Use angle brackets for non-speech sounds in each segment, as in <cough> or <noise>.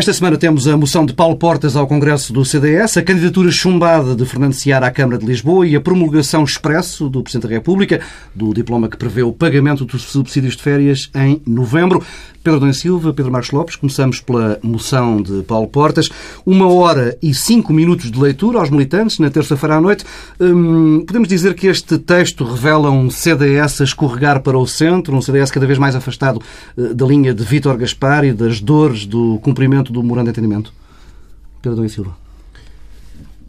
Esta semana temos a moção de Paulo Portas ao Congresso do CDS, a candidatura chumbada de Fernando Seara à Câmara de Lisboa e a promulgação expresso do Presidente da República do diploma que prevê o pagamento dos subsídios de férias em novembro. Pedro Dom Silva, Pedro Marcos Lopes, começamos pela moção de Paulo Portas. Uma hora e cinco minutos de leitura aos militantes na terça-feira à noite. Hum, podemos dizer que este texto revela um CDS a escorregar para o centro, um CDS cada vez mais afastado uh, da linha de Vítor Gaspar e das dores do cumprimento do memorando de entendimento? Pedro Dom Silva.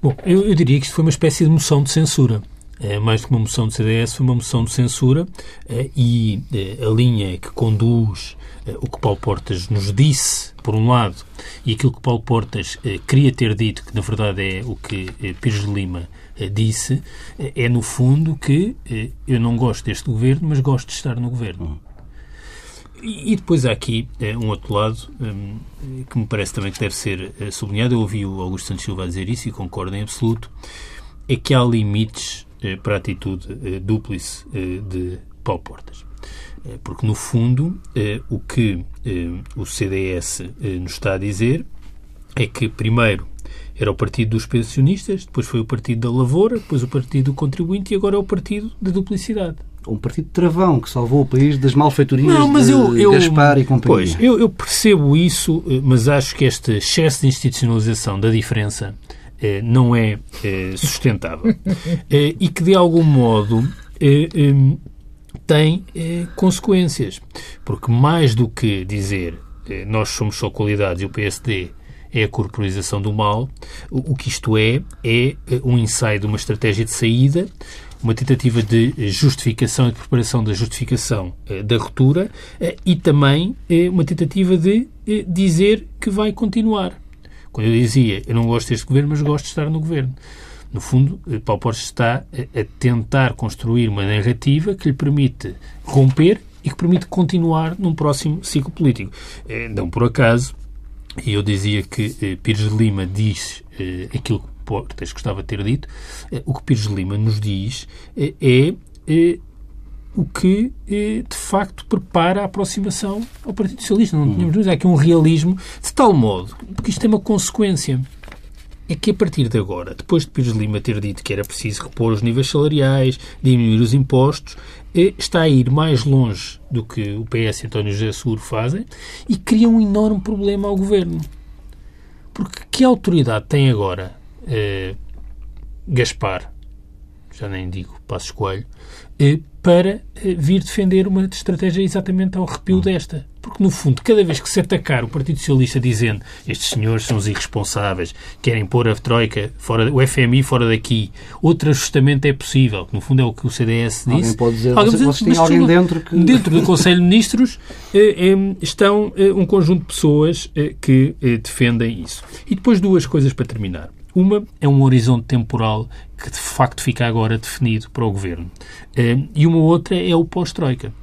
Bom, eu, eu diria que isto foi uma espécie de moção de censura. É, mais do que uma moção de CDS, foi uma moção de censura é, e é, a linha que conduz é, o que Paulo Portas nos disse, por um lado, e aquilo que Paulo Portas é, queria ter dito, que na verdade é o que é, Pires de Lima disse, é no fundo que eu não gosto deste governo, mas gosto de estar no governo. E, depois há aqui um outro lado um, que me parece também que deve ser sublinhado. Eu ouvi o Augusto Santos Silva dizer isso e concordo em absoluto. É que há limites eh, para a atitude eh, dúplice eh, de Paulo Portas. Porque, no fundo, o que o CDS nos está a dizer é que, primeiro, era o partido dos pensionistas, depois foi o partido da lavoura, depois o partido do contribuinte e agora é o partido da duplicidade. Um partido travão que salvou o país das malfeitorias Não, mas de eu, eu, Gaspar e companhia. Pois, eu, eu percebo isso, mas acho que este excesso de institucionalização da diferença eh, não é eh, sustentável <laughs> eh, e que, de algum modo, tem consequências. Porque, mais do que dizer nós somos só qualidades e o PSD é a corporização do mal, o, que isto é, é um ensaio de uma estratégia de saída, uma tentativa de justificação e de preparação da justificação da ruptura e também uma tentativa de dizer que vai continuar. Quando eu dizia, eu não gosto deste governo, mas gosto de estar no governo. No fundo, eh, Paulo Portes está a tentar construir uma narrativa que lhe permite romper e que permite continuar num próximo ciclo político. Eh, não por acaso, e eu dizia que eh, Pires de Lima diz aquilo que Portes gostava de ter dito, o que Pires de Lima nos diz é o que, de facto, prepara a aproximação ao Partido Socialista. Não tínhamos dúvida. Há aqui um realismo de tal modo, porque isto tem uma consequência. É que a partir de agora, depois de Pires Lima ter dito que era preciso repor os níveis salariais, diminuir os impostos, eh, está a ir mais longe do que o PS e António José Seguro fazem e cria um enorme problema ao governo. Porque que autoridade tem agora eh, Gaspar, já nem digo Passos Coelho, eh, para eh, vir defender uma estratégia exatamente ao arrepio hum. desta. Porque, no fundo, cada vez que se atacar o Partido Socialista dizendo estes senhores são os irresponsáveis, querem pôr a Troika, fora, o FMI fora daqui, outro ajustamento é possível, que no fundo é o que o CDS disse. Alguém pode dizer, alguém vocês, têm alguém dentro que... Dentro do Conselho de Ministros eh, eh, estão eh, um conjunto de pessoas eh, que defendem isso. E depois duas coisas para terminar. Uma é um horizonte temporal que de facto fica agora definido para o governo. Eh, e uma outra é o pós-Troika.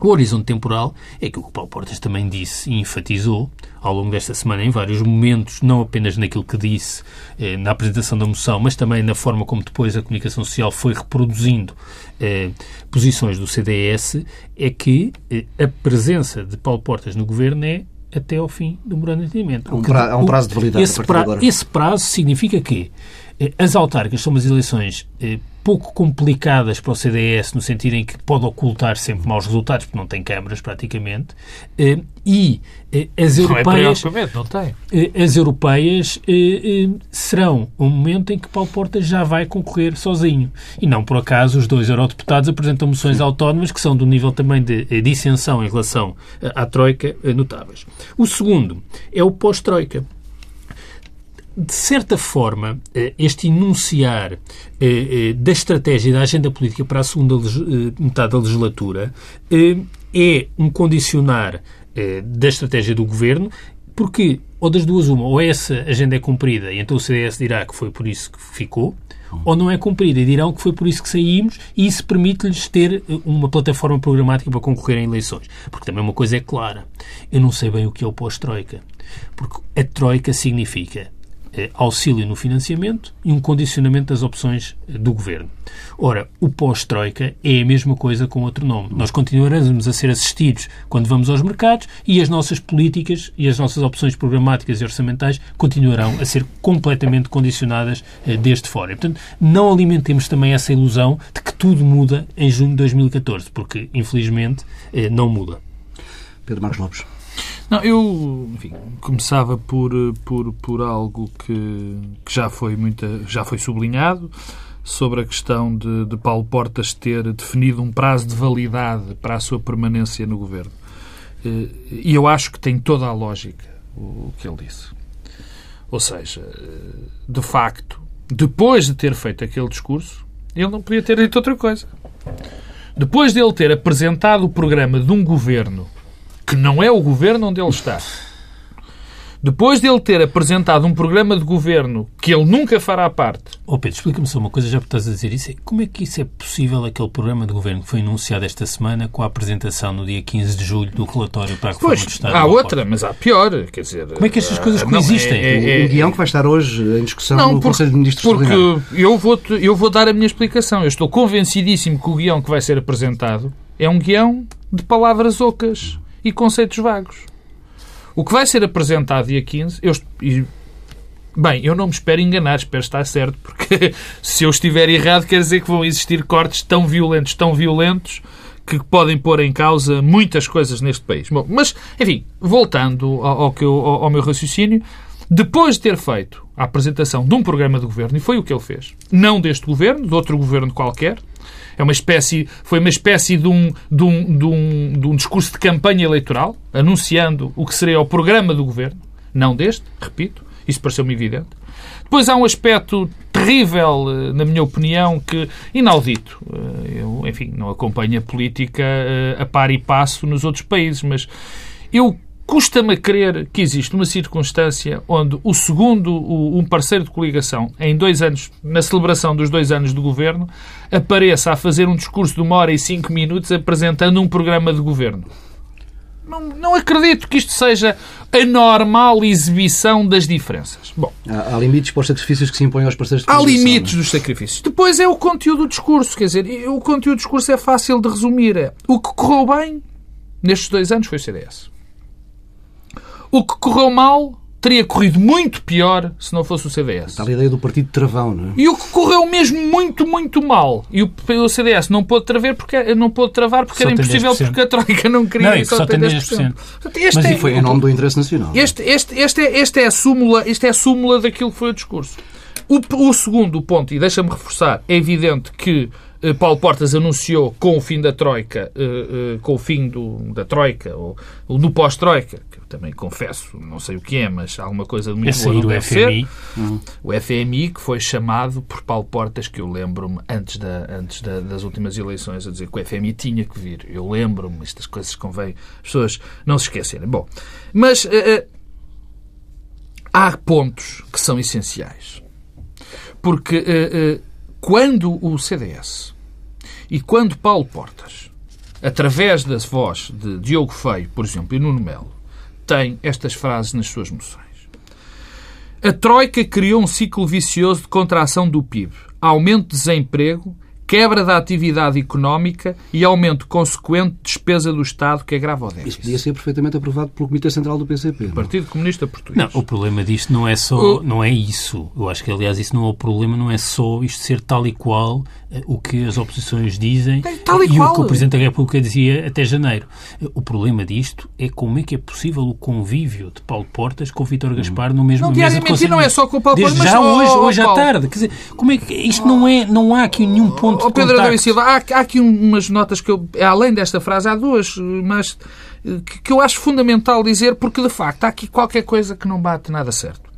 O horizonte temporal é que o Paulo Portas também disse e enfatizou ao longo desta semana em vários momentos, não apenas naquilo que disse eh, na apresentação da moção, mas também na forma como depois a comunicação social foi reproduzindo eh, posições do CDS, é que eh, a presença de Paulo Portas no governo é até ao fim do memorando de entendimento. Há um, prazo de validade esse, pra, esse prazo significa que as autárquicas são umas eleições eh, pouco complicadas para o CDS, no sentido em que pode ocultar sempre maus resultados, porque não tem câmaras praticamente, eh, e as europeias. Não, é não tem. As europeias serão um momento em que Paulo Porta já vai concorrer sozinho. E não por acaso os dois eurodeputados apresentam moções autónomas que são do nível também de dissensão em relação à Troika notáveis. O segundo é o pós-Troika de certa forma, eh, este enunciar eh, eh, da estratégia da agenda política para a segunda metade da legislatura é um condicionar da estratégia do governo, porque, ou das duas, uma, ou essa agenda é cumprida e então o CDS dirá que foi por isso que ficou, ou não é cumprida e dirão que foi por isso que saímos e isso permite-lhes ter uma plataforma programática para concorrer em eleições. Porque também uma coisa é clara, eu não sei bem o que é o pós-Troika. Porque a Troika significa auxílio no financiamento e um condicionamento das opções eh, do governo. Ora, o pós-Troika é a mesma coisa com outro nome. Nós continuaremos a ser assistidos quando vamos aos mercados e as nossas políticas e as nossas opções programáticas e orçamentais continuarão a ser completamente condicionadas eh, desde fora. E, portanto, não alimentemos também essa ilusão de que tudo muda em junho de 2014, porque, infelizmente, eh, não muda. Pedro Marcos Lopes. Não, eu enfim, começava por, por, por algo que, que já, foi muita, já foi sublinhado sobre a questão de, de Paulo Portas ter definido um prazo de validade para a sua permanência no governo. Eh, e eu acho que tem toda a lógica o que ele disse. Ou seja, eh, de facto, depois de ter feito aquele discurso, ele não podia ter dito outra coisa. Depois de ele ter apresentado o programa de um governo que não é o governo onde ele está, depois de ele ter apresentado um programa de governo que ele nunca fará parte. Oh Pedro, explica-me só uma coisa, já estás a dizer isso. Como é que isso é possível, aquele programa de governo que foi anunciado esta semana com a apresentação no dia 15 de julho do relatório para a reforma Pois, do Estado? há outra, mas há pior. Quer dizer, Como é que estas coisas não, coexistem? é- é- o guião que vai estar hoje em discussão Não, no porque, Conselho de Ministros porque eu vou, eu vou dar a minha explicação. Eu estou convencidíssimo que o guião que vai ser apresentado é um guião de palavras ocas e conceitos vagos. O que vai ser apresentado dia 15, eu, e- bem, eu não me espero enganar, espero estar certo, porque <laughs> se eu estiver errado quer dizer que vão existir cortes tão violentos, tão violentos, que podem pôr em causa muitas coisas neste país. Bom, mas, enfim, voltando ao, ao eu- ao- ao meu raciocínio, depois de ter feito a apresentação de um programa de governo, e foi o que ele fez, não deste governo, de outro governo qualquer, é uma espécie, foi uma espécie de um, de, um, de, um, de um discurso de campanha eleitoral, anunciando o que seria o programa do governo, não deste, repito, isso pareceu-me evidente. Depois há um aspecto terrível, eh, na minha opinião, que inaudito. Eh, Eu, enfim, não acompanho a política eh, a par e passo nos outros países, mas eu custa-me a crer que existe uma circunstância onde o segundo, o- um parceiro de coligação, em dois anos, na celebração dos dois anos de governo, apareça a fazer um discurso de uma hora e cinco minutos apresentando um programa de governo. Não, não acredito que isto seja a normal exibição das diferenças. Bom, Há, há limites para os sacrifícios que se impõem aos parceiros de Há limites não é? dos sacrifícios. Depois é o conteúdo do discurso. Quer dizer, o conteúdo do discurso é fácil de resumir. É, o que correu bem nestes dois anos foi o CDS. O que correu mal teria corrido muito pior se não fosse o CDS. Está a ideia do partido de travão, não é? E o que correu mesmo muito, muito mal. E o, o CDS não pôde travar porque, não pôde travar porque Só era impossível 10%. porque a Troika não queria Não, e que só tem 10%. Portanto, este Mas é- E foi em nome do interesse nacional. este, este, este, é, este é a súmula, este é a súmula daquilo que foi o discurso. O, o segundo ponto, e deixa-me reforçar, é evidente que Paulo Portas anunciou com o fim da Troika, eh, eh, com o fim do, da Troika, ou, ou no pós-Troika, que eu também confesso, não sei o que é, mas alguma coisa de muito É boa não deve ser. FMI. O FMI, que foi chamado por Paulo Portas, que eu lembro-me antes, da, antes da- das últimas eleições, a dizer que o FMI tinha que vir. Eu lembro-me, estas coisas convém as pessoas não se esquecerem. Bom, mas eh, eh, há pontos que são essenciais. Porque eh, eh, quando o CDS e quando Paulo Portas, através da voz de Diogo Feio, por exemplo, e Nuno Melo, tem estas frases nas suas moções. A Troika criou um ciclo vicioso de contração do PIB, aumento de desemprego, quebra da atividade económica e aumento consequente de despesa do Estado que agrava o Isso déficit. podia ser perfeitamente aprovado pelo Comitê Central do PCP. não é? Partido Comunista Português. Não, o problema disto não é só, O- não é isso. Eu acho que, aliás, isso não é o problema, não é só isto ser tal e qual eh, o que as oposições dizem É tal e o qual. que o Presidente da República dizia até janeiro. O problema disto é como é que é possível o convívio de Paulo Portas com o Vítor Gaspar no mesmo Não, mesa diariamente, e Conselho não é só com o Paulo Portas, já mas, hoje, oh, hoje à tarde. Quer dizer, como é que isto não é, não há aqui nenhum ponto Ó de Pedro Adão e. Silva, há, há aqui umas notas que eu, além desta frase, há duas, mas eh, que, que eu acho fundamental dizer, porque de facto há aqui qualquer coisa que não bate nada certo.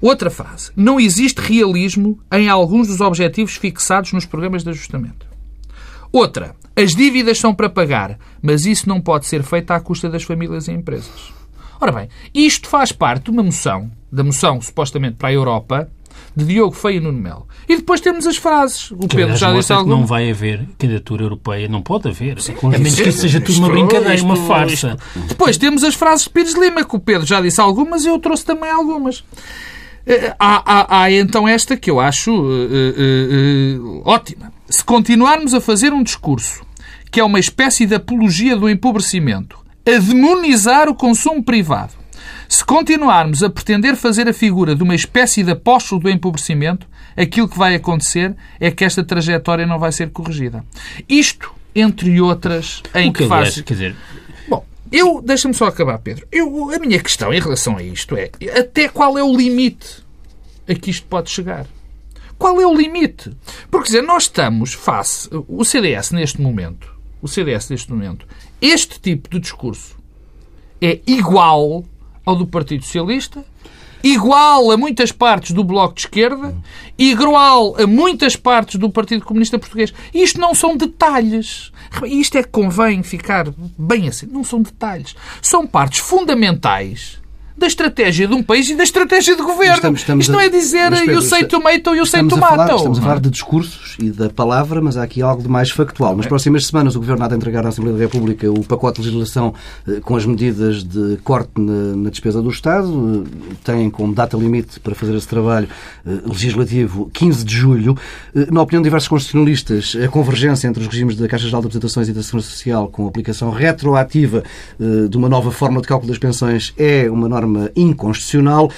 Outra frase. Não existe realismo em alguns dos objetivos fixados nos programas de ajustamento. Outra. As dívidas são para pagar, mas isso não pode ser feito à custa das famílias e empresas. Ora bem, isto faz parte de uma moção, da moção supostamente para a Europa, de Diogo Feio e Nuno Melo. E depois temos as frases. O Que, Pedro já disse algum. não vai haver candidatura europeia. Não pode haver. a deve menos que isso seja tudo uma Isto- brincadeira, uma isto- farsa. Depois temos as frases de Pires Lima, que o Pedro já disse algumas e eu trouxe também algumas. Eh, há, há, há, então esta que eu acho uh, uh, uh, ótima. Se continuarmos a fazer um discurso que é uma espécie de apologia do empobrecimento, a demonizar o consumo privado, se continuarmos a pretender fazer a figura de uma espécie de apóstolo do empobrecimento, aquilo que vai acontecer é que esta trajetória não vai ser corrigida. Isto, entre outras, em O que, que faz. quer dizer, Bom, eu deixa-me só acabar, Pedro. Eu, a minha questão em relação a isto é até qual é o limite a que isto pode chegar? Qual é o limite? Porque quer dizer, nós estamos face o CDS neste momento, o CDS neste momento, este tipo de discurso é igual ao do Partido Socialista, igual a muitas partes do Bloco de Esquerda, igual a muitas partes do Partido Comunista Português. Isto não são detalhes. Isto é que convém ficar bem assim. Não são detalhes. São partes fundamentais da estratégia de um país e da estratégia de governo. Estamos- estamos Isto não a- é dizer mas, Pedro, eu sei está- tomato ou eu sei a, tomato. falar, estamos a falar de discursos e da palavra, mas há aqui algo de mais factual. Nas próximas semanas, o Governo há de entregar à Assembleia da República o pacote de legislação eh, com as medidas de corte na, na despesa do Estado. Eh, Tem como data limite para fazer esse trabalho eh, legislativo 15 de julho. Na opinião de diversos constitucionalistas, a convergência entre os regimes da Caixa Geral de Apresentações e da Segurança Social com aplicação retroativa de uma nova forma de cálculo das pensões é uma norma inconstitucional.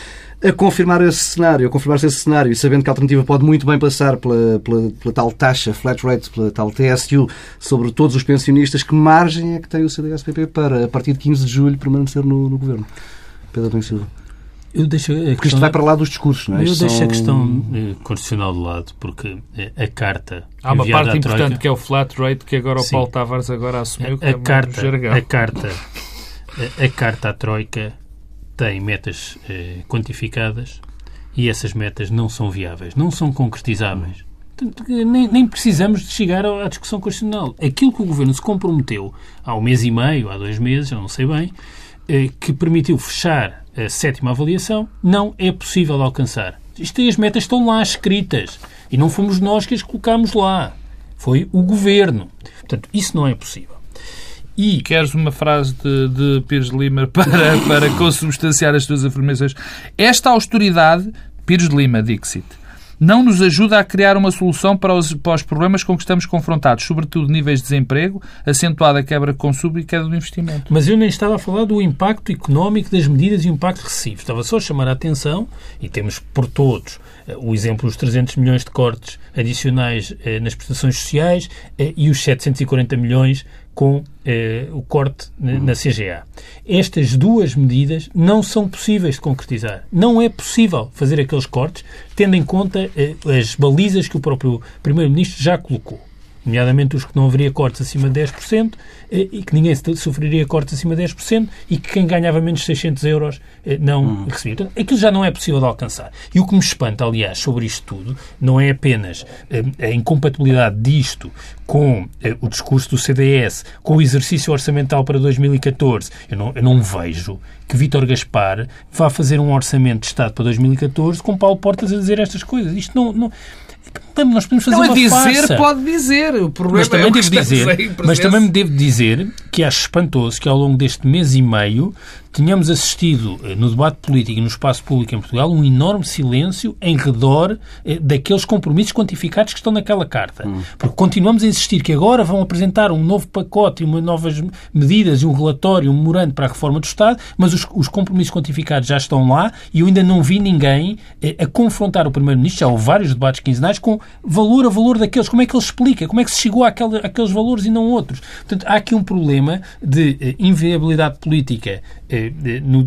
A confirmar esse cenário, a confirmar-se esse cenário, e sabendo que a alternativa pode muito bem passar pela, pela, pela tal taxa, flat rate, pela tal TSU, sobre todos os pensionistas, que margem é que tem o CDS-PP para, a partir de 15 de julho, permanecer no, no governo? Pedro e Silva. eu deixo a Porque isto vai para lá dos discursos, não é? eu Isto deixo são- a questão eh, constitucional de lado, porque eh, a carta Há uma parte Troika- importante que é o flat rate que agora o Sim. Paulo Tavares agora assumiu que a, é a um carta, jargão. a carta, a, a carta à Troika tem metas eh, quantificadas e essas metas não são viáveis, não são concretizáveis. Nem, nem precisamos de chegar à discussão constitucional. Aquilo que o Governo se comprometeu há um mês e meio, há dois meses, eu não sei bem, eh, que permitiu fechar a sétima avaliação, não é possível alcançar. Isto aí, as metas estão lá escritas e não fomos nós que as colocámos lá. Foi o Governo. Portanto, isso não é possível. E Queres uma frase de, de Pires de Lima <laughs> para, para consubstanciar as tuas afirmações? Esta austeridade, Pires de Lima, Dixit, não nos ajuda a criar uma solução para os, para os problemas com que estamos confrontados, sobretudo níveis de desemprego, acentuada quebra de consumo e queda do investimento. Mas eu nem estava a falar do impacto económico das medidas e o impacto recessivo. Estava só a chamar a atenção, e temos por todos eh, o exemplo dos 300 milhões de cortes adicionais eh, nas prestações sociais eh, e os 740 milhões com eh, o corte na, CGA. Estas duas medidas não são possíveis de concretizar. Não é possível fazer aqueles cortes tendo em conta eh, as balizas que o próprio Primeiro-Ministro já colocou nomeadamente os que não haveria cortes acima de 10% eh, e que ninguém sofreria cortes acima de 10% e que quem ganhava menos de 600 euros eh, não recebia. Portanto, aquilo já não é possível de alcançar. E o que me espanta, aliás, sobre isto tudo, não é apenas eh, a incompatibilidade disto com o discurso do CDS, com o exercício orçamental para 2014. Eu não, eu não vejo que Vítor Gaspar vá fazer um orçamento de Estado para 2014 com Paulo Portas a dizer estas coisas. Isto não... não nós podemos fazer Não, uma dizer farsa. pode dizer. O problema Mas também é devo dizer, mas também me devo dizer que acho espantoso que ao longo deste mês e meio tínhamos assistido eh, no debate político e no espaço público em Portugal um enorme silêncio em redor eh, daqueles compromissos quantificados que estão naquela carta. Porque continuamos a insistir que agora vão apresentar um novo pacote e novas medidas e um relatório, um memorando para a reforma do Estado, mas os, os compromissos quantificados já estão lá e eu ainda não vi ninguém eh, a confrontar o Primeiro-Ministro, já houve vários debates quinzenais, com valor a valor daqueles, como é que ele explica, como é que se chegou àquele, àqueles valores e não outros. Portanto, há aqui um problema de eh, inviabilidade política eh, no-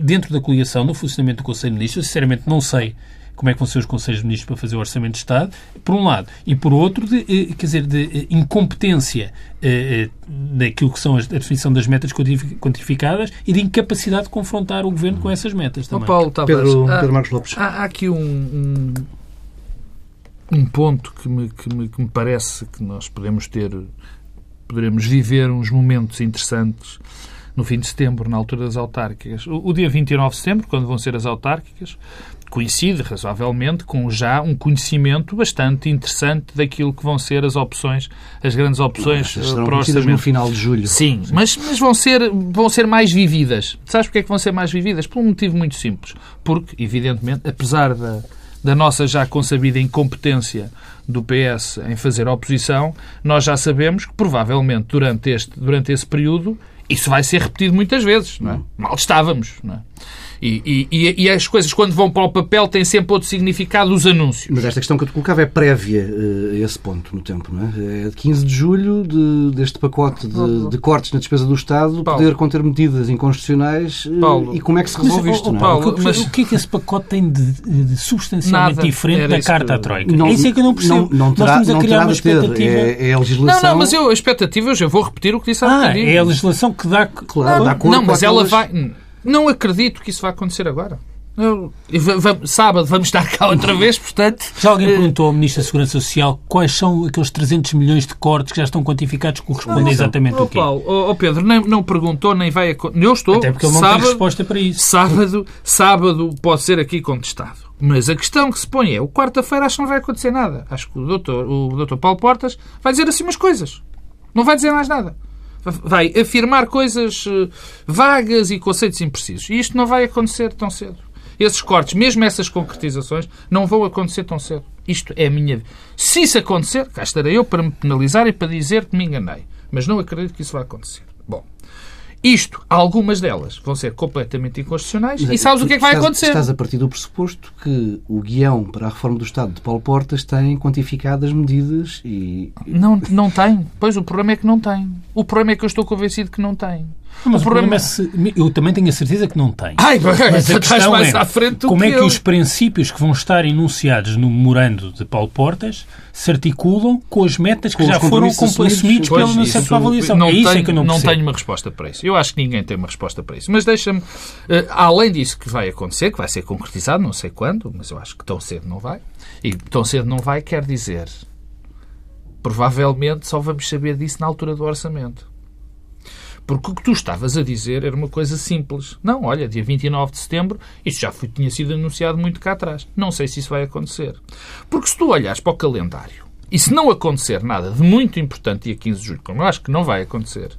dentro da coligação, no funcionamento do Conselho de Ministros. Eu, sinceramente, não sei como é que vão ser os Conselhos de Ministros para fazer o Orçamento de Estado, por um lado. E, por outro, de, eh, quer dizer, de eh, incompetência eh, daquilo que são as- a definição das metas quantifi- quantificadas e de incapacidade de confrontar o Governo com essas metas também. Paulo Tavares, Pedro, Pedro Marcos Lopes. Há, há aqui um, um, um ponto que me, que, me, que me parece que nós podemos ter, poderemos viver uns momentos interessantes no fim de setembro, na altura das autárquicas. O, o dia 29 de setembro, quando vão ser as autárquicas, coincide razoavelmente com já um conhecimento bastante interessante daquilo que vão ser as opções, as grandes opções eh, serão para o conhecidas no final de julho. Sim, mas, mas vão, ser, vão ser mais vividas. Sabes porque é que vão ser mais vividas? Por um motivo muito simples. Porque, evidentemente, apesar da, da nossa já consabida incompetência do PS em fazer oposição, nós já sabemos que, provavelmente, durante, este, durante esse período, isso vai ser repetido muitas vezes. Não é? Mal estávamos. Não é? E, e, e as coisas, quando vão para o papel, têm sempre outro significado, os anúncios. Mas esta questão que eu te colocava é prévia eh, a esse ponto no tempo, não é? É de 15 de julho de- deste pacote de, de cortes na despesa do Estado Paulo. poder conter medidas inconstitucionais eh, Paulo. e como é que se Mas, resolve oh, isto, oh, não é? Paulo, o, que, mas- o que é que esse pacote tem de, de substancialmente Nada. diferente Era da carta que- à Troika? Não- é isso é que eu não percebo. Não, não terá, Nós estamos a não criar uma ter. expectativa... É, é a Não, legislação. não, mas eu, a expectativa, eu já vou repetir o que disse há Ah, bocadinho. é a legislação que dá... Claro, dá cor Não, mas ela vai. Não acredito que isso vai acontecer agora. Eu- sábado vamos estar cá outra vez, portanto. Já alguém eh, perguntou ao Ministro da Segurança Social quais são aqueles 300 milhões de cortes que já estão quantificados que correspondem exatamente Oh, ao quê? Paulo, oh, oh, Pedro, nem, não perguntou, nem vai. Eu estou. Até porque ele não tem sábado, resposta para isso. sábado, sábado pode ser aqui contestado. Mas a questão que se põe é: o quarta-feira acho que não vai acontecer nada. Acho que o doutor, o doutor Paulo Portas vai dizer assim umas coisas. Não vai dizer mais nada. Vai afirmar coisas eh, vagas e conceitos imprecisos. E isto não vai acontecer tão cedo. Esses cortes, mesmo essas concretizações, não vão acontecer tão cedo. Isto é a minha. Se isso acontecer, cá estarei eu para me penalizar e para dizer que me enganei. Mas não acredito que isso vai acontecer. Bom, isto, algumas delas vão ser completamente inconstitucionais. Mas E sabes o que é que vai estás- acontecer? Estás a partir do pressuposto que o guião para a reforma do Estado de Paulo Portas tem quantificadas medidas e. Não, não tem. Pois o problema é que não tem. O problema é que eu estou convencido que não tem. Mas o problema é se... Eu também tenho a certeza que não tem. Ai, <laughs> Mas a estás questão mais é à frente do como que é que eu. os princípios que vão estar enunciados no memorando de Paulo Portas se articulam com as metas que Com os já foram assumidos assumidos. pela Pois, no isso centro de avaliação. não é isso tenho, é que eu não, não tenho uma resposta para isso. Eu acho que ninguém tem uma resposta para isso. Mas deixa-me, eh, além disso que vai acontecer, que vai ser concretizado, não sei quando, mas eu acho que tão cedo não vai. E tão cedo não vai quer dizer, provavelmente só vamos saber disso na altura do orçamento. Porque o que tu estavas a dizer era uma coisa simples. Não, olha, dia 29 de setembro, isso já foi, tinha sido anunciado muito cá atrás. Não sei se isso vai acontecer. Porque se tu olhares para o calendário e se não acontecer nada de muito importante dia 15 de julho, como eu acho que não vai acontecer,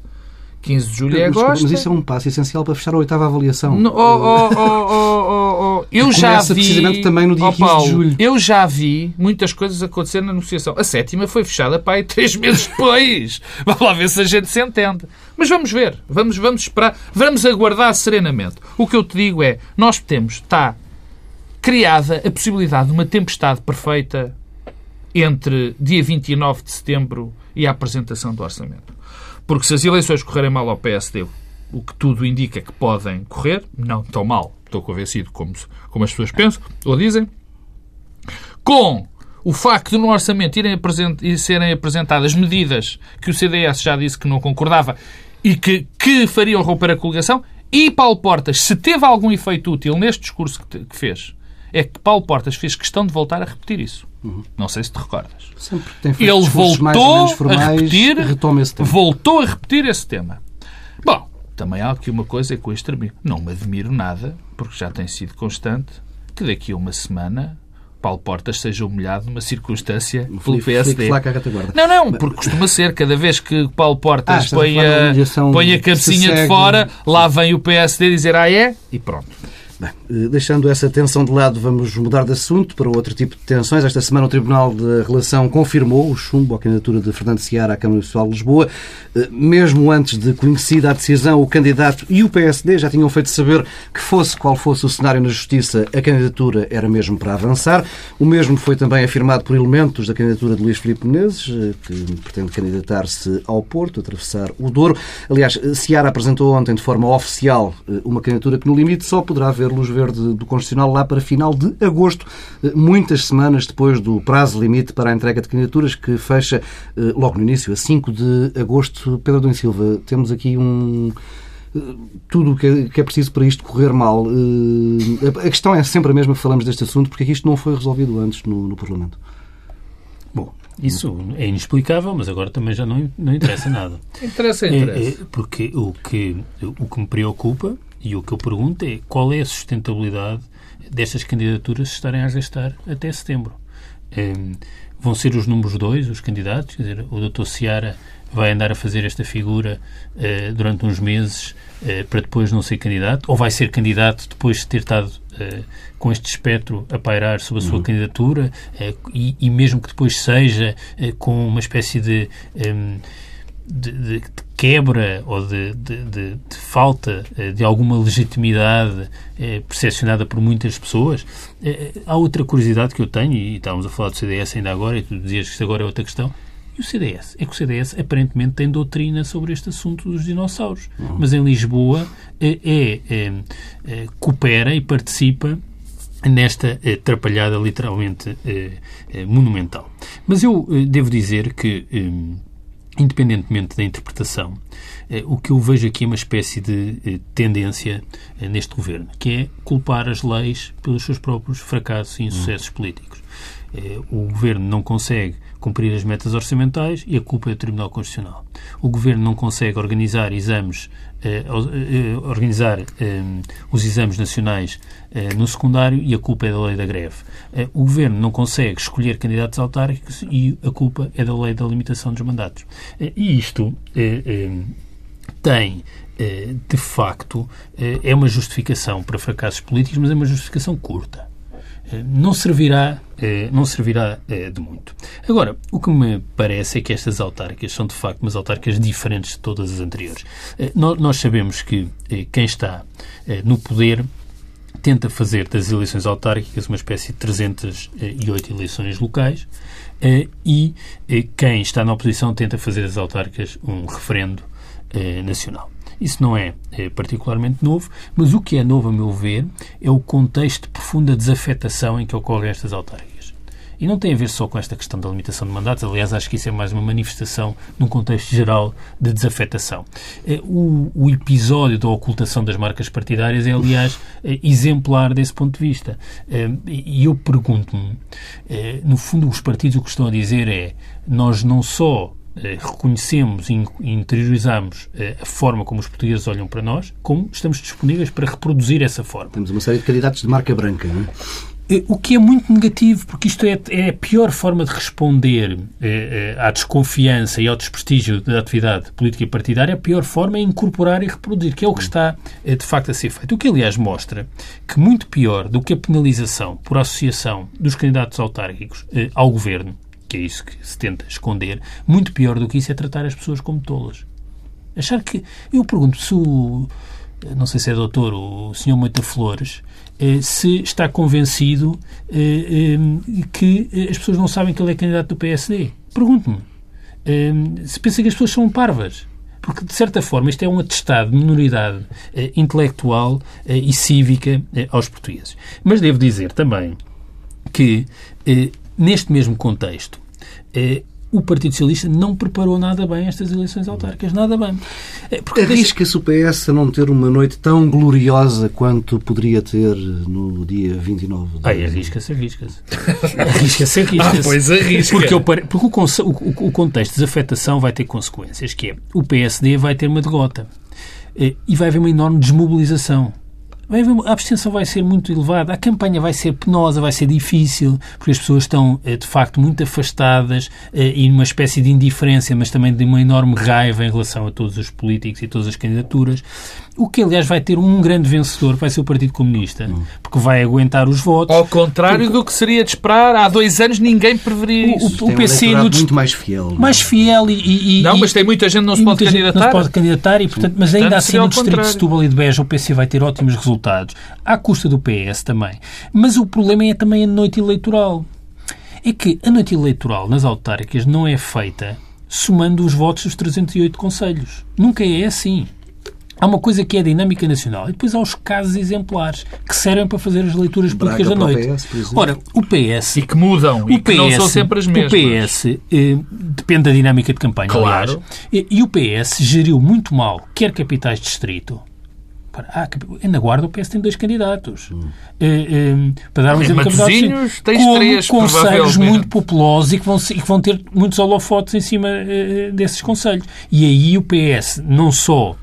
15 de julho é mas, desculpa, agosto. mas isso é um passo essencial para fechar a oitava avaliação. No- oh, oh, oh, oh, oh, oh. Eu já vi. precisamente também no dia oh, 15 de Paulo, julho. Eu já vi muitas coisas acontecer na negociação. A sétima foi fechada para aí três <laughs> meses depois. Vamos lá ver se a gente se entende. Mas vamos ver. Vamos, vamos esperar. Vamos aguardar serenamente. O que eu te digo é: nós temos, está criada a possibilidade de uma tempestade perfeita entre dia 29 de setembro e a apresentação do orçamento. Porque se as eleições correrem mal ao PSD, o que tudo indica que podem correr, não tão mal, estou convencido como, como as pessoas pensam ou dizem, com o facto de no orçamento irem apresent- serem apresentadas medidas que o CDS já disse que não concordava e que, que fariam romper a coligação, e Paulo Portas, se teve algum efeito útil neste discurso que, que fez, é que Paulo Portas fez questão de voltar a repetir isso. Não sei se te recordas. Sempre tem feito Ele voltou menos a formais, repetir, retoma esse tema. voltou a repetir esse tema. Bom, também há aqui uma coisa com este termino. Não me admiro nada, porque já tem sido constante, que daqui a uma semana Paulo Portas seja humilhado numa circunstância pelo PSD. Não, não, porque costuma ser, cada vez que Paulo Ah, Portas estás a põe, a, põe a cabecinha de fora, lá vem o PSD dizer ah é, e pronto. Bem, eh, deixando essa tensão de lado, vamos mudar de assunto para outro tipo de tensões. Esta semana o Tribunal de Relação confirmou o chumbo à candidatura de Fernando Seara à Câmara Municipal de Lisboa. Eh, Mesmo antes de conhecida a decisão, o candidato e o PSD já tinham feito saber que fosse qual fosse o cenário na Justiça, a candidatura era mesmo para avançar. O mesmo foi também afirmado por elementos da candidatura de Luís Filipe Menezes, eh, que pretende candidatar-se ao Porto, atravessar o Douro. Aliás, Seara apresentou ontem de forma oficial uma candidatura que, no limite, só poderá ver luz verde do Constitucional lá para final de agosto, eh, muitas semanas depois do prazo limite para a entrega de candidaturas, que fecha eh, logo no início, a 5 de agosto. Pedro Domingos Silva, temos aqui um eh, tudo o que é- que é preciso para isto correr mal. A a questão é sempre a mesma que falamos deste assunto, porque é que isto não foi resolvido antes no, no Parlamento. Bom, Isso é inexplicável, mas agora também já não, não interessa nada. interessa, interessa. É, é, porque o que, o que me preocupa e o que eu pergunto é qual é a sustentabilidade destas candidaturas estarem a gastar até setembro. É, vão ser os números dois, os candidatos, quer dizer, o Dr. Seara vai andar a fazer esta figura uh, durante uns meses uh, para depois não ser candidato, ou vai ser candidato depois de ter estado uh, com este espectro a pairar sobre a sua uhum. candidatura e, e, mesmo que depois seja com uma espécie de, um, de, de, de quebra ou de, de falta de alguma legitimidade percepcionada por muitas pessoas. há outra curiosidade que eu tenho, e estávamos a falar do CDS ainda agora, e tu dizias que isto agora é outra questão, e o CDS? É que o CDS aparentemente tem doutrina sobre este assunto dos dinossauros. Uhum. Mas em Lisboa é, é, coopera e participa nesta é, atrapalhada literalmente monumental. Mas eu devo dizer que, independentemente da interpretação, o que eu vejo aqui é uma espécie de tendência neste governo, que é culpar as leis pelos seus próprios fracassos e insucessos uhum. políticos. O governo não consegue cumprir as metas orçamentais e a culpa é do Tribunal Constitucional. O Governo não consegue organizar exames, eh, eh, organizar eh, os exames nacionais eh, no secundário e a culpa é da lei da greve. Eh, o Governo não consegue escolher candidatos autárquicos e a culpa é da lei da limitação dos mandatos. Eh, e isto tem de facto, é uma justificação para fracassos políticos, mas é uma justificação curta não servirá, eh, não servirá eh, de muito. Agora, o que me parece é que estas autárquicas são, de facto, umas autárquicas diferentes de todas as anteriores. Eh, nós sabemos que quem está no poder tenta fazer das eleições autárquicas uma espécie de 308 eleições locais e quem está na oposição tenta fazer das autárquicas um referendo nacional. Isso não é, é, particularmente novo, mas o que é novo, a meu ver, é o contexto de profunda desafetação em que ocorrem estas autárquicas. E não tem a ver só com esta questão da limitação de mandatos, aliás, acho que isso é mais uma manifestação num contexto geral de desafetação. É, o, o episódio da ocultação das marcas partidárias é, aliás, é, exemplar desse ponto de vista. É, e eu pergunto-me, no fundo, os partidos o que estão a dizer é nós não só reconhecemos e interiorizamos eh, a forma como os portugueses olham para nós, como estamos disponíveis para reproduzir essa forma. Temos uma série de candidatos de marca branca, não é? Eh, o que é muito negativo, porque isto é, é a pior forma de responder eh, à desconfiança e ao desprestígio da atividade política e partidária. A pior forma é incorporar e reproduzir, que é o que está eh, de facto a ser feito. O que, aliás, mostra que muito pior do que a penalização por associação dos candidatos autárquicos eh, ao governo que é isso que se tenta esconder, muito pior do que isso é tratar as pessoas como tolas. Achar que. Eu pergunto se o. Não sei se é doutor, o senhor Moita Flores, eh, se está convencido eh, eh, que as pessoas não sabem que ele é candidato do PSD. Pergunto-me. Se pensa que as pessoas são parvas. Porque, de certa forma, isto é um atestado de minoridade intelectual e cívica aos portugueses. Mas devo dizer também que, neste mesmo contexto, é, o Partido Socialista não preparou nada bem estas eleições autárquicas, nada bem. É, Arrisca-se o PS a não ter uma noite tão gloriosa quanto poderia ter no dia 29 de Ai, arrisca-se, arrisca-se. <laughs> arrisca-se, arrisca-se. Ah, pois arrisca. Porque, porque o, o, o, contexto de desafetação vai ter consequências, que é, o PSD vai ter uma derrota é, e vai haver uma enorme desmobilização a abstenção vai ser muito elevada, a campanha vai ser penosa, vai ser difícil, porque as pessoas estão, eh, de facto, muito afastadas eh, e numa espécie de indiferença, mas também de uma enorme raiva em relação a todos os políticos e todas as candidaturas. O que, aliás, vai ter um grande vencedor, vai ser o Partido Comunista, porque vai aguentar os votos. Ao contrário porque... do que seria de esperar, há dois anos ninguém preveria isso. O, o, o PC um muito mais fiel. É? Mais fiel e, e, Não, mas tem muita gente que não se pode candidatar. Não se pode candidatar, e, portanto, mas ainda assim no distrito de Setúbal e de Beja o PC vai ter ótimos resultados, à custa do PS também. Mas o problema é também a noite eleitoral. É que a noite eleitoral nas autárquicas não é feita somando os votos dos 308 conselhos. Nunca é assim. Há uma coisa que é a dinâmica nacional e depois há os casos exemplares que servem para fazer as leituras políticas da noite. PS, Ora, o PS... E que mudam, o e que PS, não são sempre as mesmas. O PS eh, depende da dinâmica de campanha, claro. aliás. E, e o PS geriu muito mal, quer capitais de distrito, Ah, na Guarda o PS tem dois candidatos. Hum. Uh, para dar um exemplo de tens como três, conselhos muito populosos e que, vão, e que vão ter muitos holofotes em cima uh, desses conselhos. E aí o PS não só uh,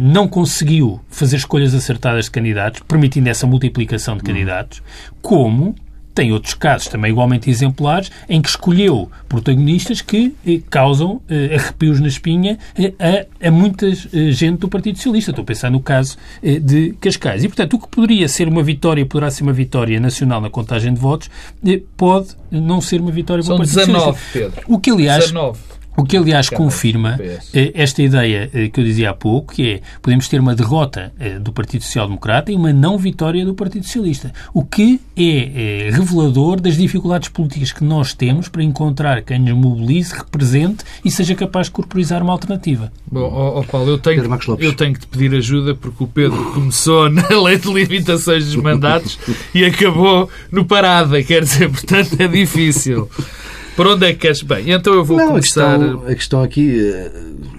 não conseguiu fazer escolhas acertadas de candidatos, permitindo essa multiplicação de hum. candidatos, como tem outros casos também igualmente exemplares em que escolheu protagonistas que eh, causam eh, arrepios na espinha eh, a, a muita eh, gente do Partido Socialista. Estou a pensar no caso eh, de Cascais. E, portanto, o que poderia ser uma vitória, poderá ser uma vitória nacional na contagem de votos, eh, pode não ser uma vitória para o Partido 19, Socialista. Pedro. O que, aliás, 19. O que, aliás, confirma eh, esta ideia eh, que eu dizia há pouco, que é podemos ter uma derrota eh, do Partido Social Democrata e uma não vitória do Partido Socialista. O que é revelador das dificuldades políticas que nós temos para encontrar quem nos mobilize, represente e seja capaz de corporizar uma alternativa. Bom, oh, oh Paulo, eu tenho, eu tenho que te pedir ajuda porque o Pedro começou na <laughs> lei de limitações dos mandatos e acabou no parada. Quer dizer, portanto, é difícil. Por onde é que queres? Bem, então eu vou não, começar... A questão, a questão aqui, eh,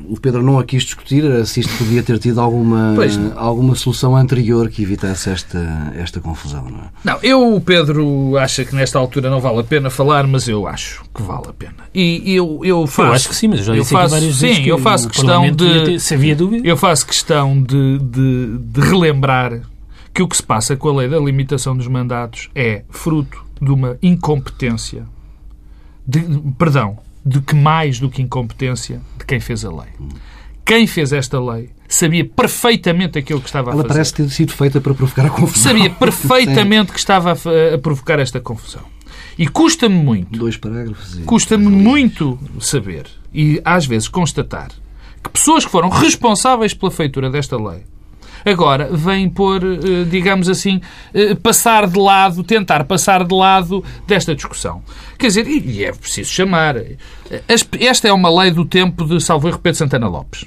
o Pedro não a quis discutir, se isto podia ter tido alguma, alguma solução anterior que evitasse esta, esta confusão, não é? Não, eu, o Pedro, acha que nesta altura não vale a pena falar, mas eu acho que vale a pena. E eu, eu faço... Eu acho que sim, mas já eu faço, sim, vezes que eu faço questão de... Ter, se havia dúvida... Eu faço questão de, de, de relembrar que o que se passa com a lei da limitação dos mandatos é fruto de uma incompetência de, perdão, de que mais do que incompetência de quem fez a lei. Quem fez esta lei sabia perfeitamente aquilo que estava a Ela fazer. Ela parece ter sido feita para provocar a confusão. Sabia <laughs> perfeitamente que estava a, a provocar esta confusão. E custa-me muito. Dois parágrafos. Custa-me muito saber e às vezes constatar que pessoas que foram responsáveis pela feitura desta lei agora vem pôr, eh, digamos assim, eh, passar de lado, tentar passar de lado desta discussão. Quer dizer, e é preciso chamar. Esta é uma lei do tempo de Salveiro Pedro Santana Lopes.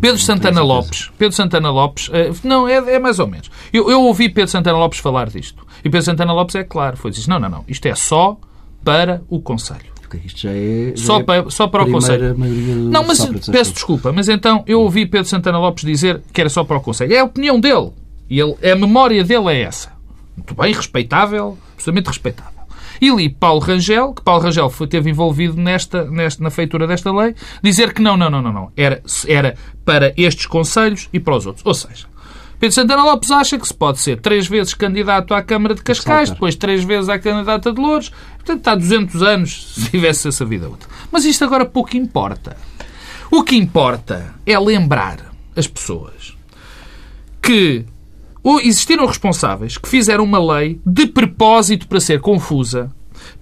Pedro Santana Lopes, Pedro Santana Lopes, eh, não, é, é mais ou menos. Eu, eu, ouvi Pedro Santana Lopes falar disto. E Pedro Santana Lopes é claro, foi dizer, não, não, não, isto é só para o Conselho. Isto já é, já só, é para, só para o Conselho. Não, mas peço desculpa, mas então eu ouvi Pedro Santana Lopes dizer que era só para o Conselho. É a opinião dele. E ele, a memória dele é essa. Muito bem, respeitável, absolutamente respeitável. E li Paulo Rangel, que Paulo Rangel foi, teve envolvido nesta, nesta, na feitura desta lei, dizer que não, não, não, não, não. Era, era para estes conselhos e para os outros. Ou seja, Pedro Santana Lopes acha que se pode ser três vezes candidato à Câmara de Cascais, depois três vezes à candidata de Louros. Portanto, está 200 anos se tivesse essa vida outra. Mas isto agora pouco importa. O que importa é lembrar as pessoas que existiram responsáveis que fizeram uma lei de propósito para ser confusa,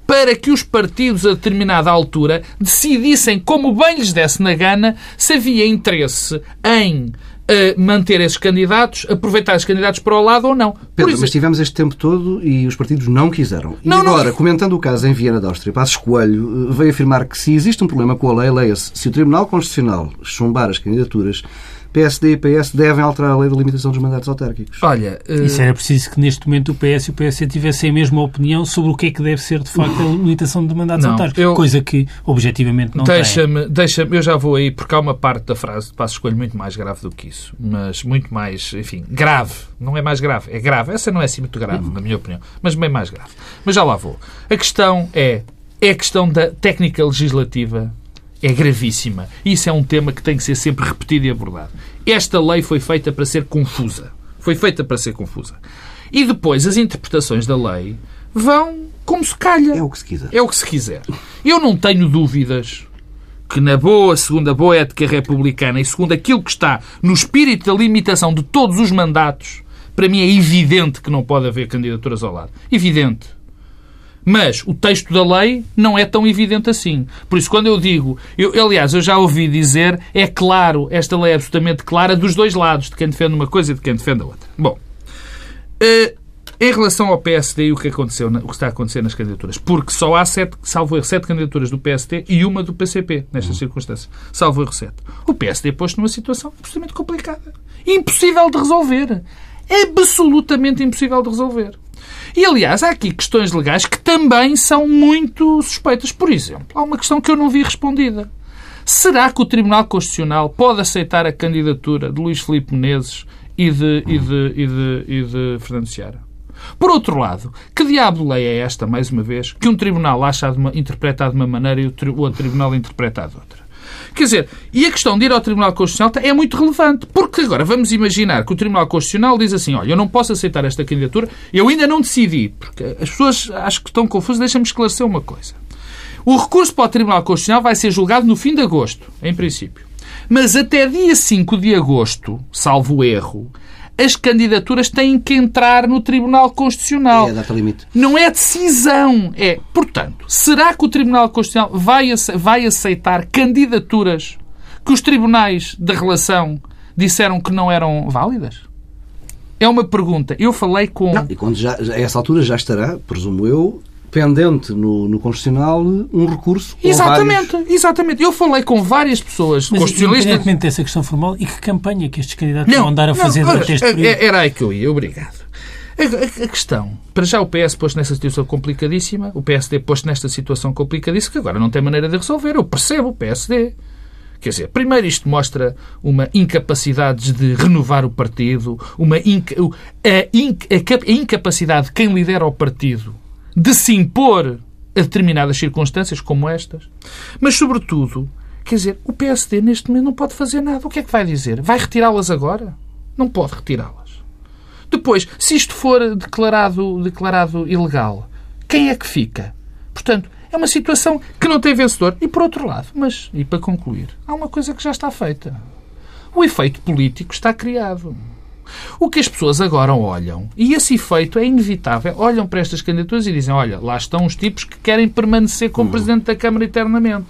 para que os partidos a determinada altura decidissem, como bem lhes desse na gana, se havia interesse em manter esses candidatos, aproveitar esses candidatos para o lado ou não. Pedro, isso... mas tivemos este tempo todo e os partidos não quiseram. E não, agora, não... comentando o caso em Viena da Áustria, Passos Coelho eh, veio afirmar que se existe um problema com a lei, leia-se, se o Tribunal Constitucional chumbar as candidaturas, PSD e PS devem alterar a lei de limitação dos mandatos autárquicos. Olha, uh... isso era preciso que neste momento o PS e o PS tivessem a mesma opinião sobre o que é que deve ser de facto a limitação de mandatos não, autárquicos, eu... coisa que objetivamente não deixa-me, Deixa-me, eu já vou aí porque há uma parte da frase de passo escolho muito mais grave do que isso, mas muito mais, enfim, grave. Não é mais grave, é grave. Essa não é assim muito grave, uhum. na minha opinião, mas bem mais grave. Mas já lá vou. A questão é é a questão da técnica legislativa é gravíssima. Isso é um tema que tem que ser sempre repetido e abordado. Esta lei foi feita para ser confusa. Foi feita para ser confusa. E depois as interpretações da lei vão como se calha. É o que se quiser. É o que se quiser. Eu não tenho dúvidas que na boa, segunda boa ética republicana e segundo aquilo que está no espírito da limitação de todos os mandatos, para mim é evidente que não pode haver candidaturas ao lado. Evidente. Mas o texto da lei não é tão evidente assim. Por isso, quando eu digo, eu, aliás, eu já ouvi dizer, é claro, esta lei é absolutamente clara dos dois lados, de quem defende uma coisa e de quem defende a outra. Bom, uh, em relação ao PSD e o que, aconteceu, o que está a acontecer nas candidaturas, porque só há sete, salvo erro, sete candidaturas do PSD e uma do PCP, nestas circunstâncias. Salvo erro, sete. O PSD pôs-se numa situação absolutamente complicada. Impossível de resolver. Absolutamente impossível de resolver. E, aliás, há aqui questões legais que também são muito suspeitas. Por exemplo, há uma questão que eu não vi respondida. Será que o Tribunal Constitucional pode aceitar a candidatura de Luís Filipe Menezes e de, e de, e de, e de Fernando Seara. Por outro lado, que diabo lei é esta, mais uma vez, que um tribunal acha de uma, interpretar de uma maneira e o outro tribunal interpreta de outra? Quer dizer, e a questão de ir ao Tribunal Constitucional é muito relevante, porque agora vamos imaginar que o Tribunal Constitucional diz assim: olha, eu não posso aceitar esta candidatura, eu ainda não decidi, porque as pessoas acho que estão confusas, deixa-me esclarecer uma coisa. O recurso para o Tribunal Constitucional vai ser julgado no fim de agosto, em princípio. Mas até dia 5 de agosto, salvo erro, as candidaturas têm que entrar no Tribunal Constitucional. É a data limite. Não é decisão. É, portanto, será que o Tribunal Constitucional vai, vai aceitar candidaturas que os tribunais da relação disseram que não eram válidas? É uma pergunta. Eu falei com. Não, e quando já, a essa altura já estará, presumo eu, pendente no, no Constitucional um recurso. Exatamente, vários... exatamente. Eu falei com várias pessoas Mas, constitucionalistas. Independentemente dessa questão formal, e que campanha que estes candidatos não, vão andar a fazer não, durante este período? Era aí que eu ia, obrigado. A, a, a, questão, para já o PS posto nessa situação complicadíssima, o PSD posto nesta situação complicadíssima, que agora não tem maneira de resolver. Eu percebo o PSD. Quer dizer, primeiro isto mostra uma incapacidade de renovar o partido, uma inca, a, inca, a incapacidade de quem lidera o partido de se impor a determinadas circunstâncias como estas. Mas, sobretudo, quer dizer, o PSD neste momento não pode fazer nada. O que é que vai dizer? Vai retirá-las agora? Não pode retirá-las. Depois, se isto for declarado, declarado ilegal, quem é que fica? Portanto, é uma situação que não tem vencedor. E por outro lado, mas, e para concluir, há uma coisa que já está feita. O efeito político está criado. O que as pessoas agora olham, e esse efeito é inevitável, olham para estas candidaturas e dizem: olha, lá estão os tipos que querem permanecer como uhum. Presidente da Câmara eternamente.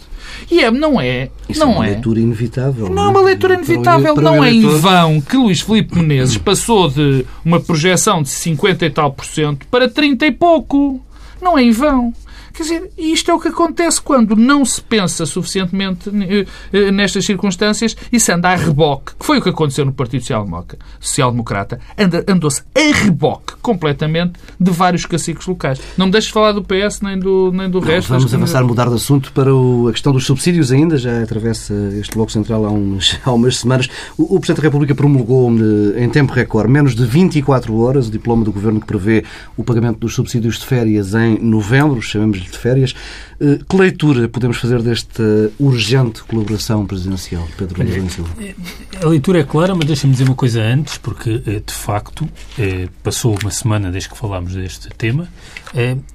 E é, não é. Isso não é uma é. leitura inevitável. Não é uma leitura inevitável. Para não é em vão que Luís Filipe Menezes passou de uma projeção de 50 e tal por cento para 30 e pouco. Não é em vão. Quer dizer, isto é o que acontece quando não se pensa suficientemente eh, eh, nestas circunstâncias e se anda a reboque, que foi o que aconteceu no Partido Social-Democrata, andou-se a reboque completamente de vários cacicos locais. Não me deixes falar do PS nem do, nem do não, resto. Vamos avançar, mudar de assunto para o, a questão dos subsídios ainda, já atravessa este Bloco Central há, uns, <laughs> há umas semanas. O, o Presidente da República promulgou em tempo recorde, menos de 24 horas, o diploma do Governo que prevê o pagamento dos subsídios de férias em novembro, chamamos de férias. Eh, que leitura podemos fazer desta urgente colaboração presidencial, Pedro Olha, Silva? A leitura é clara, mas deixa-me dizer uma coisa antes, porque, eh, de facto, eh, passou uma semana desde que falámos deste tema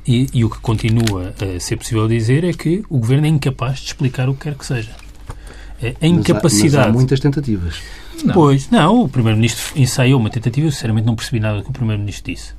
e, e o que continua a ser possível dizer é que o Governo é incapaz de explicar o que quer que seja. A incapacidade. Mas há, mas há muitas tentativas. Não. Pois, não, o Primeiro-Ministro ensaiou uma tentativa, eu sinceramente não percebi nada do que o Primeiro-Ministro disse.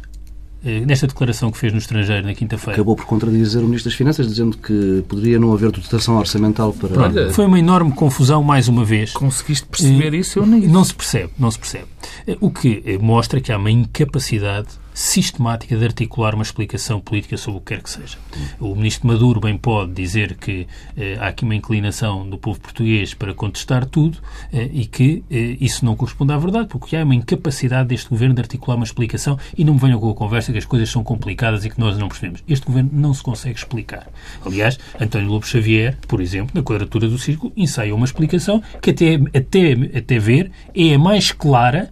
Eh, nesta declaração que fez no estrangeiro na quinta-feira. Acabou por contradizer o Ministro das Finanças, dizendo que poderia não haver dotação orçamental para. Pronto, foi uma enorme confusão, mais uma vez. Conseguiste perceber eh, isso? Eu nem. Não se percebe, não se percebe. Eh, o que mostra que há uma incapacidade sistemática de articular uma explicação política sobre o que quer que seja. O ministro Maduro bem pode dizer que eh, há aqui uma inclinação do povo português para contestar tudo eh, e que eh, isso não corresponde à verdade, porque há uma incapacidade deste governo de articular uma explicação e não me venham com a conversa que as coisas são complicadas e que nós não percebemos. Este governo não se consegue explicar. Aliás, António Lobo Xavier, por exemplo, na quadratura do círculo, ensaiou uma explicação que até, até, até ver é a mais clara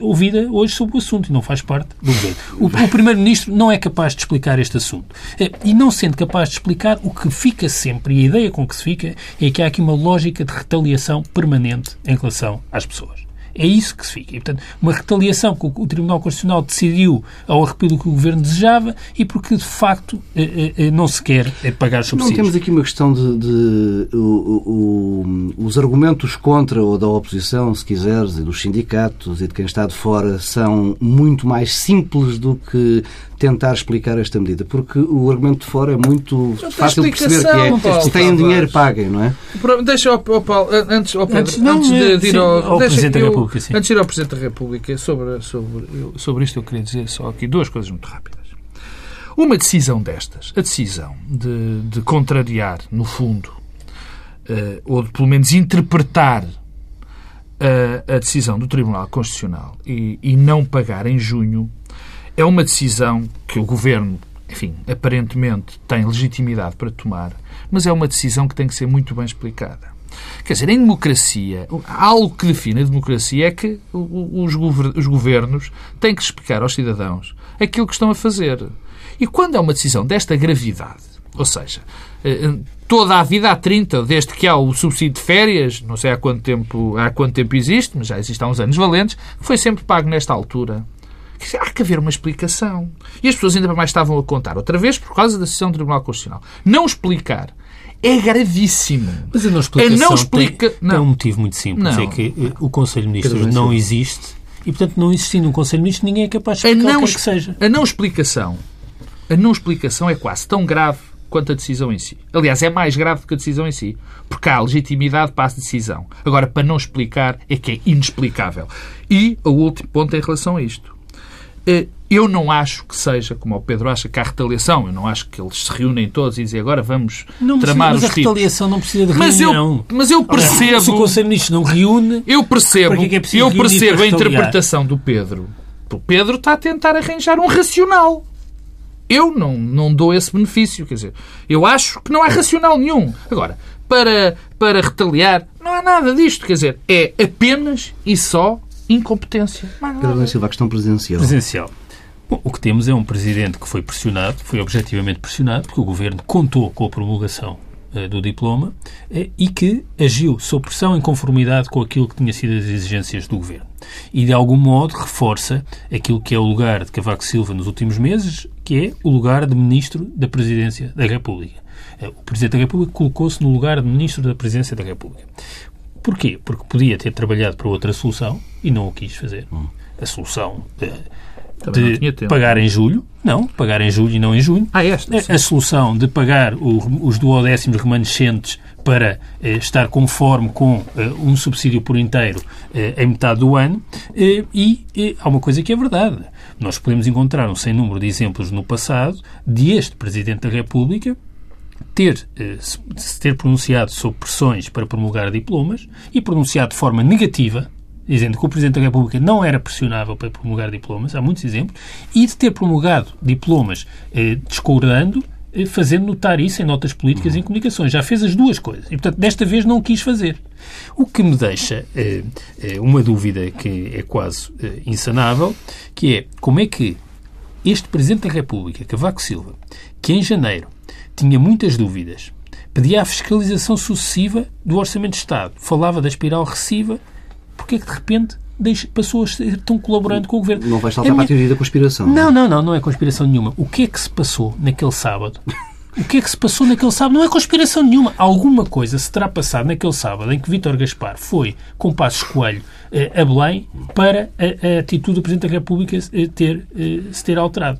ouvida hoje sobre o assunto e não faz parte do governo. O, o Primeiro-Ministro não é capaz de explicar este assunto. É, e não sendo capaz de explicar, o que fica sempre, e a ideia com que se fica, é que há aqui uma lógica de retaliação permanente em relação às pessoas. É isso que se fica. E, portanto, uma retaliação que o Tribunal Constitucional decidiu ao arrepio do que o Governo desejava e porque, de facto, eh, eh, não se quer pagar subsídios. Não temos aqui uma questão de, de o, o, os argumentos contra ou da oposição, se quiseres, e dos sindicatos e de quem está de fora são muito mais simples do que tentar explicar esta medida, porque o argumento de fora é muito fácil de perceber que é Paulo, se têm dinheiro, paguem, não é? Deixa, oh, oh, Paulo, antes, oh, Pedro, antes, não, antes de, de ir ao, ao Presidente da República, sim. antes de ir ao Presidente da República, sobre, sobre, sobre isto eu queria dizer só aqui duas coisas muito rápidas. Uma decisão destas, a decisão de, de contrariar, no fundo, uh, ou de pelo menos interpretar uh, a decisão do Tribunal Constitucional e, e não pagar em junho é uma decisão que o Governo, enfim, aparentemente tem legitimidade para tomar, mas é uma decisão que tem que ser muito bem explicada. Quer dizer, em democracia, algo que define a democracia é que os governos têm que explicar aos cidadãos aquilo que estão a fazer. E quando é uma decisão desta gravidade, ou seja, eh, toda a vida há 30, desde que há o subsídio de férias, não sei há quanto tempo, há quanto tempo existe, mas já existe há uns anos valentes, foi sempre pago nesta altura. Há que haver uma explicação. E as pessoas ainda mais estavam a contar, outra vez por causa da decisão do Tribunal Constitucional. Não explicar é gravíssimo. Mas a não explicação a não explica... tem, não. tem um motivo muito simples. Não. É que eh, o Conselho de Ministros não existe e, portanto, não existindo um Conselho de Ministros, ninguém é capaz de explicar o que, que seja. A não explicação a não explicação é quase tão grave quanto a decisão em si. Aliás, é mais grave do que a decisão em si, porque há legitimidade para a decisão. Agora, para não explicar, é que é inexplicável. E o último ponto em relação a isto. Eu não acho que seja, como o Pedro acha, que há retaliação. Eu não acho que eles se reúnem todos e dizem agora vamos não tramar precisa, os tipos. Mas a retaliação não precisa de reunião. Mas eu, mas eu percebo... se o Conselho de Ministros não reúne... Eu percebo, é é eu percebo a interpretação do Pedro. O Pedro está a tentar arranjar um racional. Eu não, não dou esse benefício. Quer dizer, eu acho que não há racional nenhum. Agora, para, para retaliar, não há nada disto. Quer dizer, é apenas e só incompetência. Pedro Silva, a questão presidencial. Presidencial. Bom, o que temos é um presidente que foi pressionado, foi objetivamente pressionado, porque o governo contou com a promulgação eh, do diploma eh, e que agiu sob pressão em conformidade com aquilo que tinha sido as exigências do governo. E, de algum modo, reforça aquilo que é o lugar de Cavaco Silva nos últimos meses, que é o lugar de Ministro da Presidência da República. Eh, o Presidente da República colocou-se no lugar de Ministro da Presidência da República. Porquê? Porque podia ter trabalhado para outra solução e não o quis fazer. Hum. A solução de pagar em julho. Não, pagar em julho e não em junho. Ah, esta, a, a solução de pagar o, os duodécimos remanescentes para eh, estar conforme com eh, um subsídio por inteiro eh, em metade do ano. Eh, e há uma coisa que é verdade. Nós podemos encontrar um sem número de exemplos no passado de este Presidente da República ter, eh, se ter pronunciado sob pressões para promulgar diplomas e pronunciado de forma negativa dizendo que o Presidente da República não era pressionável para promulgar diplomas, há muitos exemplos, e de ter promulgado diplomas eh, discordando, eh, fazendo notar isso em notas políticas e em comunicações. Já fez as duas coisas. E, portanto, desta vez não quis fazer. O que me deixa eh, eh uma dúvida que é quase eh, insanável, que é como é que este Presidente da República, Cavaco Silva, que em janeiro tinha muitas dúvidas, pedia a fiscalização sucessiva do Orçamento de Estado, falava da espiral recessiva porque é que de repente deixa, passou a ser tão colaborante com o governo? Não vai saltar é para a teoria da conspiração. Não, é? não, não, não é conspiração nenhuma. O que é que se passou naquele sábado? O que é que se passou naquele sábado? Não é conspiração nenhuma. Alguma coisa se terá passado naquele sábado em que Vítor Gaspar foi com Passos Coelho eh, a Belém para a, a, atitude do Presidente da República eh, ter, eh, se ter alterado.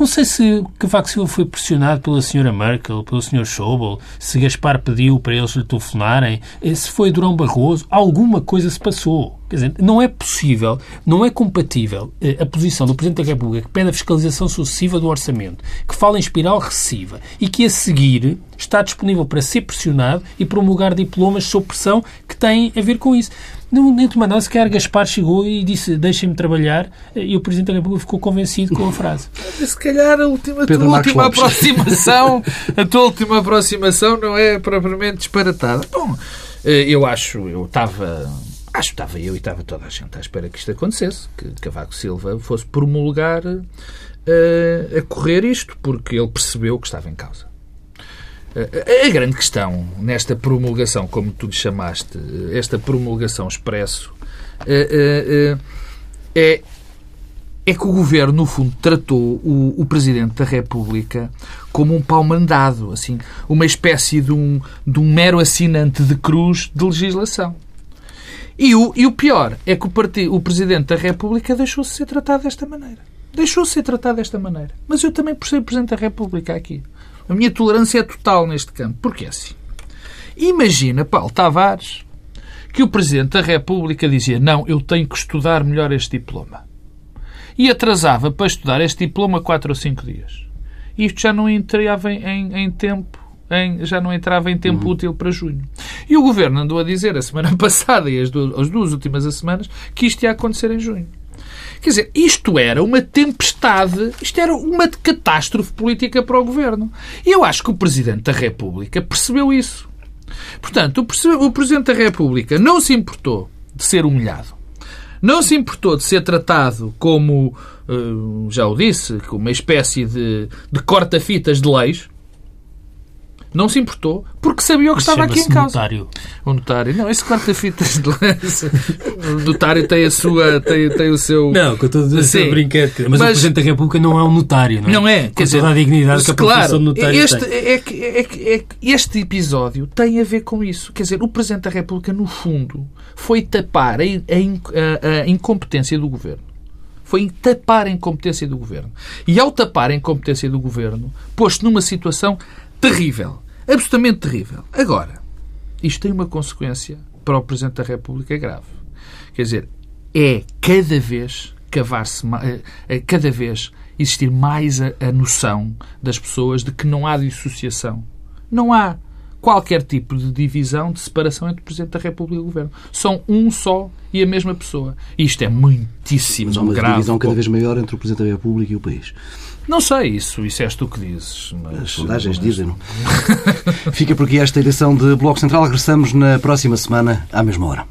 Não sei se Cavaco Silva foi pressionado pela senhora Merkel, pelo senhor Schauble, se Gaspar pediu para eles lhe telefonarem, eh, se foi Durão Barroso, alguma coisa se passou. Quer dizer, não é possível, não é compatível eh, a posição do Presidente da República que pede a fiscalização sucessiva do orçamento, que fala em espiral recessiva e que a seguir está disponível para ser pressionado e promulgar diplomas sob pressão que têm a ver com isso. Não, nem de maneira, sequer Gaspar chegou e disse deixem-me trabalhar e o Presidente da República ficou convencido com a frase. Se calhar a, última, a tua última aproximação <laughs> a tua última aproximação não é propriamente disparatada. Bom, eh, eu acho, eu estava acho que estava eu e estava toda a gente à espera que isto acontecesse, que Cavaco Silva fosse promulgar uh, a correr isto, porque ele percebeu que estava em causa. A grande questão nesta promulgação, como tu lhe chamaste, esta promulgação expresso, é, é, é que o governo, no fundo, tratou o, o Presidente da República como um pau mandado, assim, uma espécie de um, de um mero assinante de cruz de legislação. E o, e o pior é que o, o Presidente da República deixou-se ser tratado desta maneira. Deixou-se ser tratado desta maneira. Mas eu também, por ser Presidente da República aqui, a minha tolerância é total neste campo. Porque é assim. Imagina Paulo Tavares que o Presidente da República dizia não, eu tenho que estudar melhor este diploma. E atrasava para estudar este diploma 4 ou 5 dias. Isto já não entrava em, em tempo em, já não entrava em tempo uhum. útil para junho. E o Governo andou a dizer a semana <laughs> passada e as duas, as duas últimas semanas que isto ia acontecer em junho. Quer dizer, isto era uma tempestade, isto era uma catástrofe política para o governo. E eu acho que o Presidente da República percebeu isso. Portanto, o Presidente da República não se importou de ser humilhado. Não se importou de ser tratado como, eh, já o disse, como uma espécie de, de corta-fitas de leis, não se importou porque sabia o que estava aqui em causa. notário. O notário. Não, esse quarta-fitas de leis. O notário tem a sua. tem, tem o seu. Não, com todo esse Sim. brinquedo. Mas, Mas- o Presidente da República não é um notário, não é? Não é? Com toda a dignidade que a claro, de notário este, tem. é que, é que- é que este episódio tem a ver com isso. Quer dizer, o Presidente da República, no fundo, foi tapar a, a a- a incompetência do Governo. Foi tapar a incompetência do Governo. E ao tapar a incompetência do Governo, pôs-se numa situação terrível. Absolutamente terrível. Agora, isto tem uma consequência para o Presidente da República grave. Quer dizer, é cada vez cavar-se, eh, eh, cada vez existir mais a, a noção das pessoas de que não há dissociação. Não há qualquer tipo de divisão, de separação entre o Presidente da República e o Governo. São um só e a mesma pessoa. E isto é muitíssimo Mas há uma grave. divisão cada vez maior entre o Presidente da República e o país. Não sei isso, isso és tu que dizes. Mas, As sondagens dizem-no. Fica por aqui esta edição de Bloco Central. Regressamos na próxima semana, à mesma hora.